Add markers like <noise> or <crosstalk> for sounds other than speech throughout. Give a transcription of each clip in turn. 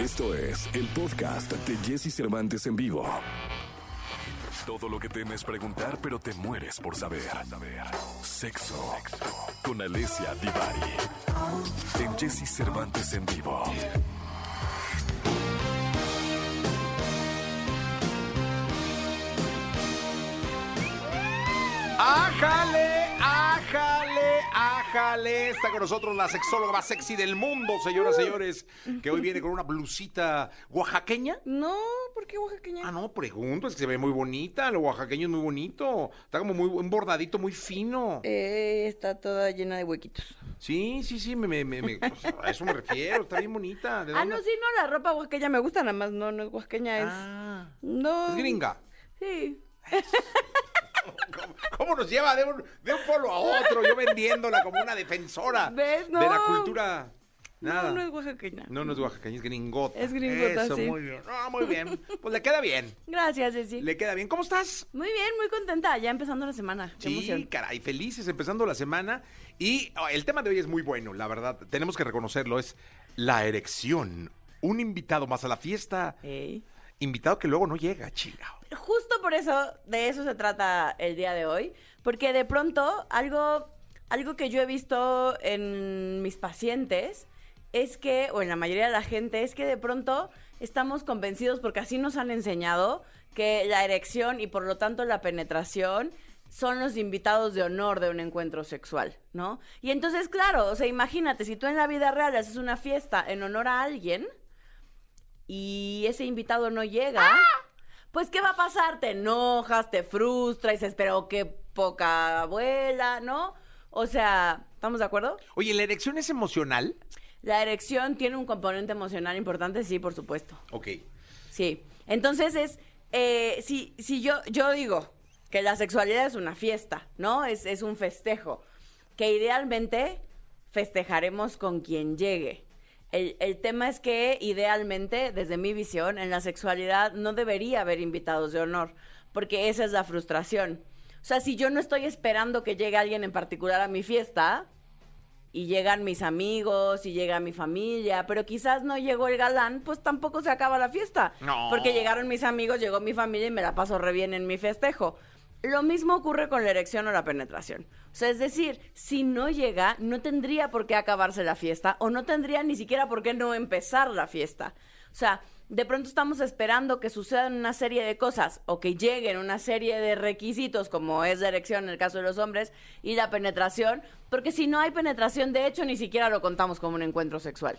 Esto es el podcast de Jesse Cervantes en vivo. Todo lo que temes preguntar, pero te mueres por saber. Sexo con Alessia Divari. En Jesse Cervantes en vivo. ¡Ájale! Está con nosotros la sexóloga más sexy del mundo, señoras y señores, que hoy viene con una blusita oaxaqueña. No, ¿por qué oaxaqueña? Ah, no, pregunto, es que se ve muy bonita, lo oaxaqueño es muy bonito, está como muy un bordadito muy fino. Eh, está toda llena de huequitos. Sí, sí, sí, me, me, me- me- pues, a eso me refiero, está bien bonita. ¿De Ah, no, sí, no, la ropa oaxaqueña me gusta, nada más no, no es oaxaqueña, es... Ah, No. es gringa. Sí. ¿Cómo, cómo nos lleva de un, de un polo a otro? Yo vendiéndola como una defensora ¿Ves? de la No. cultura. Nada. No, no es oaxaqueña. No, no es oaxaqueña, es gringota. Es gringota, Eso, sí. muy bien. Ah, muy bien. Pues le queda bien. Gracias, Ceci. Le queda bien. ¿Cómo estás? Muy bien, muy contenta, ya empezando la semana. Qué Sí, emoción. caray, felices empezando la semana. Y oh, el tema de hoy es muy bueno, la verdad. Tenemos que reconocerlo, es la erección. Un invitado más a la fiesta. Ey. Invitado que luego no llega, chingado. Justo por eso, de eso se trata el día de hoy, porque de pronto algo, algo que yo he visto en mis pacientes es que, o en la mayoría de la gente, es que de pronto estamos convencidos, porque así nos han enseñado, que la erección y por lo tanto la penetración son los invitados de honor de un encuentro sexual, ¿no? Y entonces, claro, o sea, imagínate, si tú en la vida real haces una fiesta en honor a alguien y ese invitado no llega, pues ¿qué va a pasar? Te enojas, te frustras, y dices, pero qué poca abuela, ¿no? O sea, ¿estamos de acuerdo? Oye, ¿la erección es emocional? La erección tiene un componente emocional importante, sí, por supuesto. Ok. Sí. Entonces es, eh, si, si yo, yo digo que la sexualidad es una fiesta, ¿no? Es, es un festejo, que idealmente festejaremos con quien llegue. El, el tema es que idealmente, desde mi visión, en la sexualidad no debería haber invitados de honor, porque esa es la frustración. O sea, si yo no estoy esperando que llegue alguien en particular a mi fiesta, y llegan mis amigos y llega mi familia, pero quizás no llegó el galán, pues tampoco se acaba la fiesta. No. Porque llegaron mis amigos, llegó mi familia y me la paso re bien en mi festejo. Lo mismo ocurre con la erección o la penetración. O sea, es decir, si no llega, no tendría por qué acabarse la fiesta o no tendría ni siquiera por qué no empezar la fiesta. O sea, de pronto estamos esperando que sucedan una serie de cosas o que lleguen una serie de requisitos, como es la erección en el caso de los hombres, y la penetración, porque si no hay penetración, de hecho, ni siquiera lo contamos como un encuentro sexual.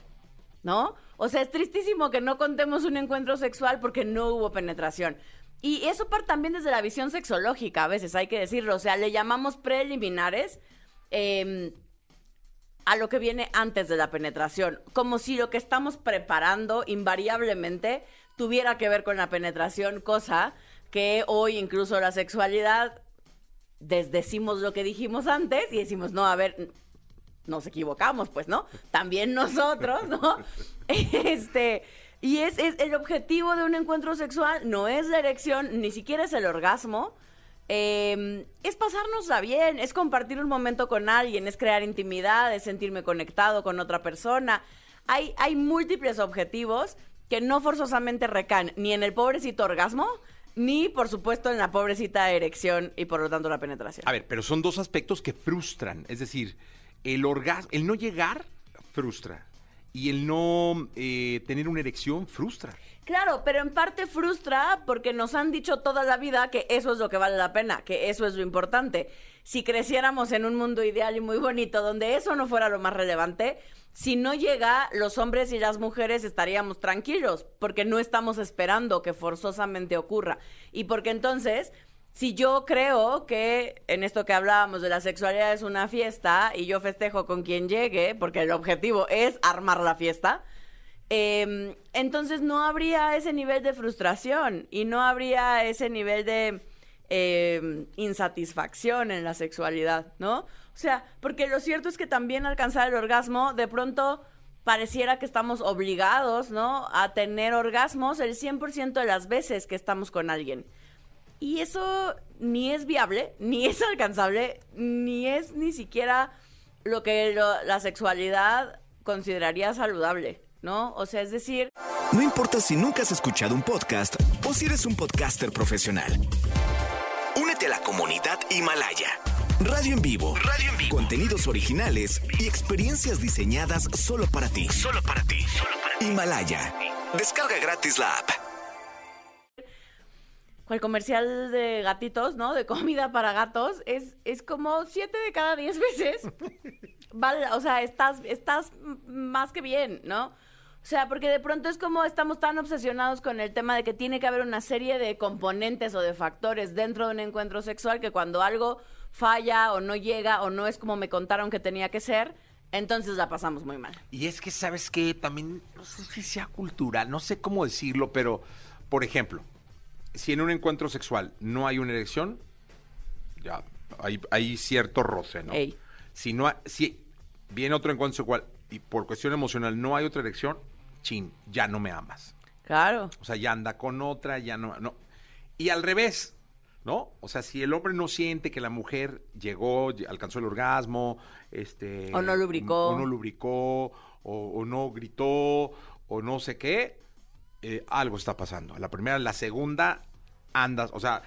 ¿No? O sea, es tristísimo que no contemos un encuentro sexual porque no hubo penetración. Y eso parte también desde la visión sexológica, a veces hay que decirlo. O sea, le llamamos preliminares. em, a lo que viene antes de la penetración, como si lo que estamos preparando invariablemente tuviera que ver con la penetración, cosa que hoy incluso la sexualidad desdecimos lo que dijimos antes y decimos, no, a ver, nos equivocamos, pues, ¿no? También nosotros, ¿no? <laughs> Este, y es, es el objetivo de un encuentro sexual, no es la erección, ni siquiera es el orgasmo, eh, es pasárnosla bien, es compartir un momento con alguien, es crear intimidad, es sentirme conectado con otra persona. Hay, hay múltiples objetivos que no forzosamente recaen ni en el pobrecito orgasmo, ni por supuesto en la pobrecita erección y por lo tanto la penetración. A ver, pero son dos aspectos que frustran. Es decir, el orgasmo, el no llegar frustra. Y el no eh, tener una erección frustra. Claro, pero en parte frustra porque nos han dicho toda la vida que eso es lo que vale la pena, que eso es lo importante. Si creciéramos en un mundo ideal y muy bonito donde eso no fuera lo más relevante, si no llega, los hombres y las mujeres estaríamos tranquilos porque no estamos esperando que forzosamente ocurra. Y porque entonces, si yo creo que en esto que hablábamos de la sexualidad es una fiesta y yo festejo con quien llegue, porque el objetivo es armar la fiesta, eh, entonces no habría ese nivel de frustración y no habría ese nivel de eh, insatisfacción en la sexualidad, ¿no? O sea, porque lo cierto es que también alcanzar el orgasmo de pronto pareciera que estamos obligados, ¿no? A tener orgasmos el 100% de las veces que estamos con alguien. Y eso ni es viable, ni es alcanzable, ni es ni siquiera lo que lo- la sexualidad consideraría saludable, ¿no? O sea, es decir, No importa si nunca has escuchado un podcast o si eres un podcaster profesional. Únete a la comunidad Himalaya. Radio en vivo. Radio en vivo. Contenidos originales y experiencias diseñadas solo para ti. Solo para ti. Himalaya. Descarga gratis la app. El comercial de gatitos, ¿no? De comida para gatos, es, es como siete de cada diez veces. <laughs> Vale, o sea, estás, estás más que bien, ¿no? O sea, porque de pronto es como estamos tan obsesionados con el tema de que tiene que haber una serie de componentes o de factores dentro de un encuentro sexual que cuando algo falla o no llega o no es como me contaron que tenía que ser, entonces la pasamos muy mal. Y es que, ¿sabes qué? También, no sé si sea cultural, no sé cómo decirlo, pero, por ejemplo, si en un encuentro sexual no hay una erección, ya hay, hay cierto roce, ¿no? Ey. Si no si viene otro encuentro sexual y por cuestión emocional no hay otra erección, chin, ya no me amas. Claro. O sea, ya anda con otra, ya no, no. Y al revés, ¿no? O sea, si el hombre no siente que la mujer llegó, ll- alcanzó el orgasmo, este... O no lubricó. O no lubricó, o, o no gritó, o no sé qué, eh, algo está pasando. La primera, la segunda, andas, o sea,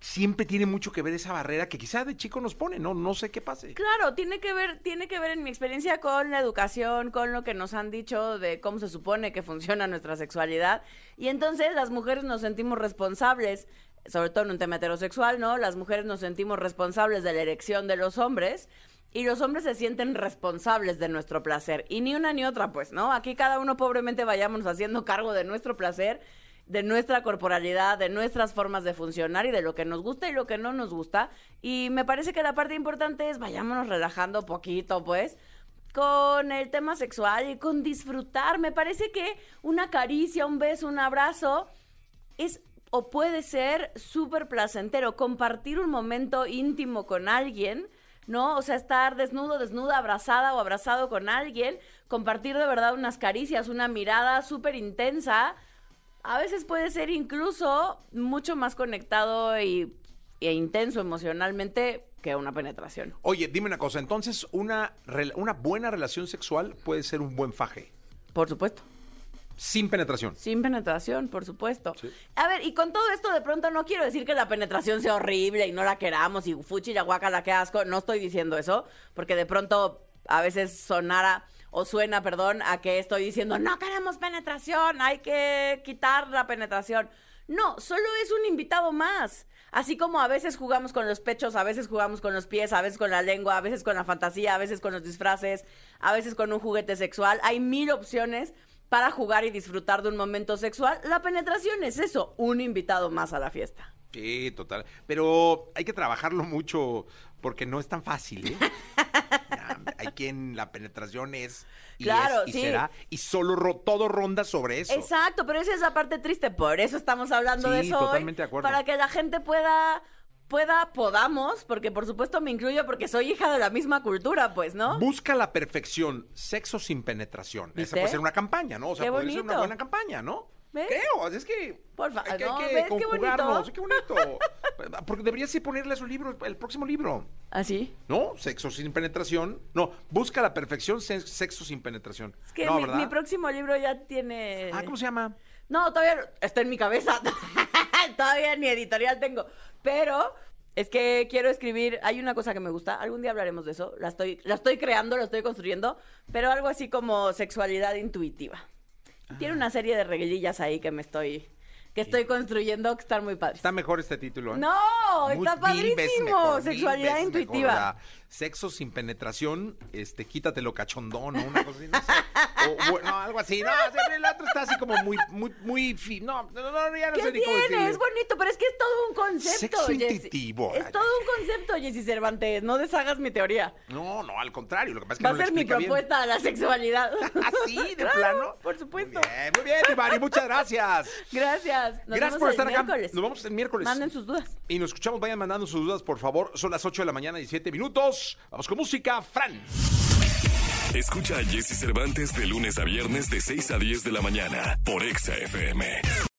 siempre tiene mucho que ver esa barrera que quizá de chico nos pone, ¿no? No sé qué pase. Claro, tiene que ver, tiene que ver en mi experiencia con la educación, con lo que nos han dicho de cómo se supone que funciona nuestra sexualidad. Y entonces las mujeres nos sentimos responsables, sobre todo en un tema heterosexual, ¿no? Las mujeres nos sentimos responsables de la erección de los hombres. Y los hombres se sienten responsables de nuestro placer. Y ni una ni otra, pues, ¿no? Aquí cada uno pobremente vayamos haciendo cargo de nuestro placer, de nuestra corporalidad, de nuestras formas de funcionar y de lo que nos gusta y lo que no nos gusta. Y me parece que la parte importante es vayámonos relajando poquito, pues, con el tema sexual y con disfrutar. Me parece que una caricia, un beso, un abrazo es o puede ser súper placentero. Compartir un momento íntimo con alguien, ¿no? O sea, estar desnudo, desnuda, abrazada o abrazado con alguien, compartir de verdad unas caricias, una mirada súper intensa. A veces puede ser incluso mucho más conectado y, e intenso emocionalmente que una penetración. Oye, dime una cosa, entonces una, una buena relación sexual puede ser un buen faje, Por supuesto. Sin penetración. Sin penetración, por supuesto. Sí. A ver, y con todo esto de pronto no quiero decir que la penetración sea horrible y no la queramos y fuchi la guacala que asco, no estoy diciendo eso, porque de pronto a veces sonara o suena, perdón, a que estoy diciendo, no queremos penetración, hay que quitar la penetración. No, solo es un invitado más. Así como a veces jugamos con los pechos, a veces jugamos con los pies, a veces con la lengua, a veces con la fantasía, a veces con los disfraces, a veces con un juguete sexual. Hay mil opciones para jugar y disfrutar de un momento sexual. La penetración es eso, un invitado más a la fiesta. Sí, total. Pero hay que trabajarlo mucho porque no es tan fácil, ¿eh? <laughs> Hay quien la penetración es y Claro, es y sí. será y solo ro- todo ronda sobre eso. Exacto, pero esa es la parte triste, por eso estamos hablando de eso hoy, totalmente de acuerdo. para que la gente pueda pueda podamos, porque por supuesto me incluyo porque soy hija de la misma cultura, pues, ¿no? Busca la perfección, sexo sin penetración. Esa puede ser una campaña, ¿no? O sea, Qué podría ser una buena campaña, ¿no? ¿Ves? Creo, es que Porfa, hay que, no, hay que ¿ves qué bonito? Qué bonito. <laughs> Porque deberías sí ponerle a su libro, el próximo libro. Así. ¿No? Sexo sin penetración. No, busca la perfección, se- sexo sin penetración. Es que no, mi, mi próximo libro ya tiene Ah, ¿cómo se llama? No, todavía está en mi cabeza. <laughs> <laughs> todavía ni editorial tengo. Pero es que quiero escribir. Hay una cosa que me gusta. Algún día hablaremos de eso. La estoy, la estoy creando, la estoy construyendo. Pero algo así como sexualidad intuitiva. Tiene una serie de reguilillas ahí que me estoy. Que estoy construyendo que están muy padres. Está mejor este título, ¿eh? No, Muy- está mil veces padrísimo. mejor, mil Sexualidad veces mejor, intuitiva. o sea, sexo sin penetración, este, quítatelo cachondón o una cosa así, no sé. O, bueno, algo así. No, o sea, el otro está así como muy, muy, muy fi- No, no, no, ya no ¿Qué sé ni cómo tiene? Es bonito, pero es que es todo un concepto. Sexo Jessy. intuitivo. Es todo un concepto, Jessy Cervantes. No deshagas mi teoría. No, no, al contrario. Lo que pasa es que Va a no lo ser mi explica bien. propuesta a la sexualidad. <laughs> ¿Así, de <laughs> Claro, plano? Por supuesto. Muy bien, muy bien, Ivani, muchas gracias. Gracias. Nos Gracias vemos por el estar acá. miércoles. Nos vemos el miércoles. Manden sus dudas. Y nos escuchamos, vayan mandando sus dudas, por favor. Son las 8 de la mañana y 7 minutos. Vamos con música, Fran. Escucha a Jesse Cervantes de lunes a viernes de 6 a 10 de la mañana por Exa FM.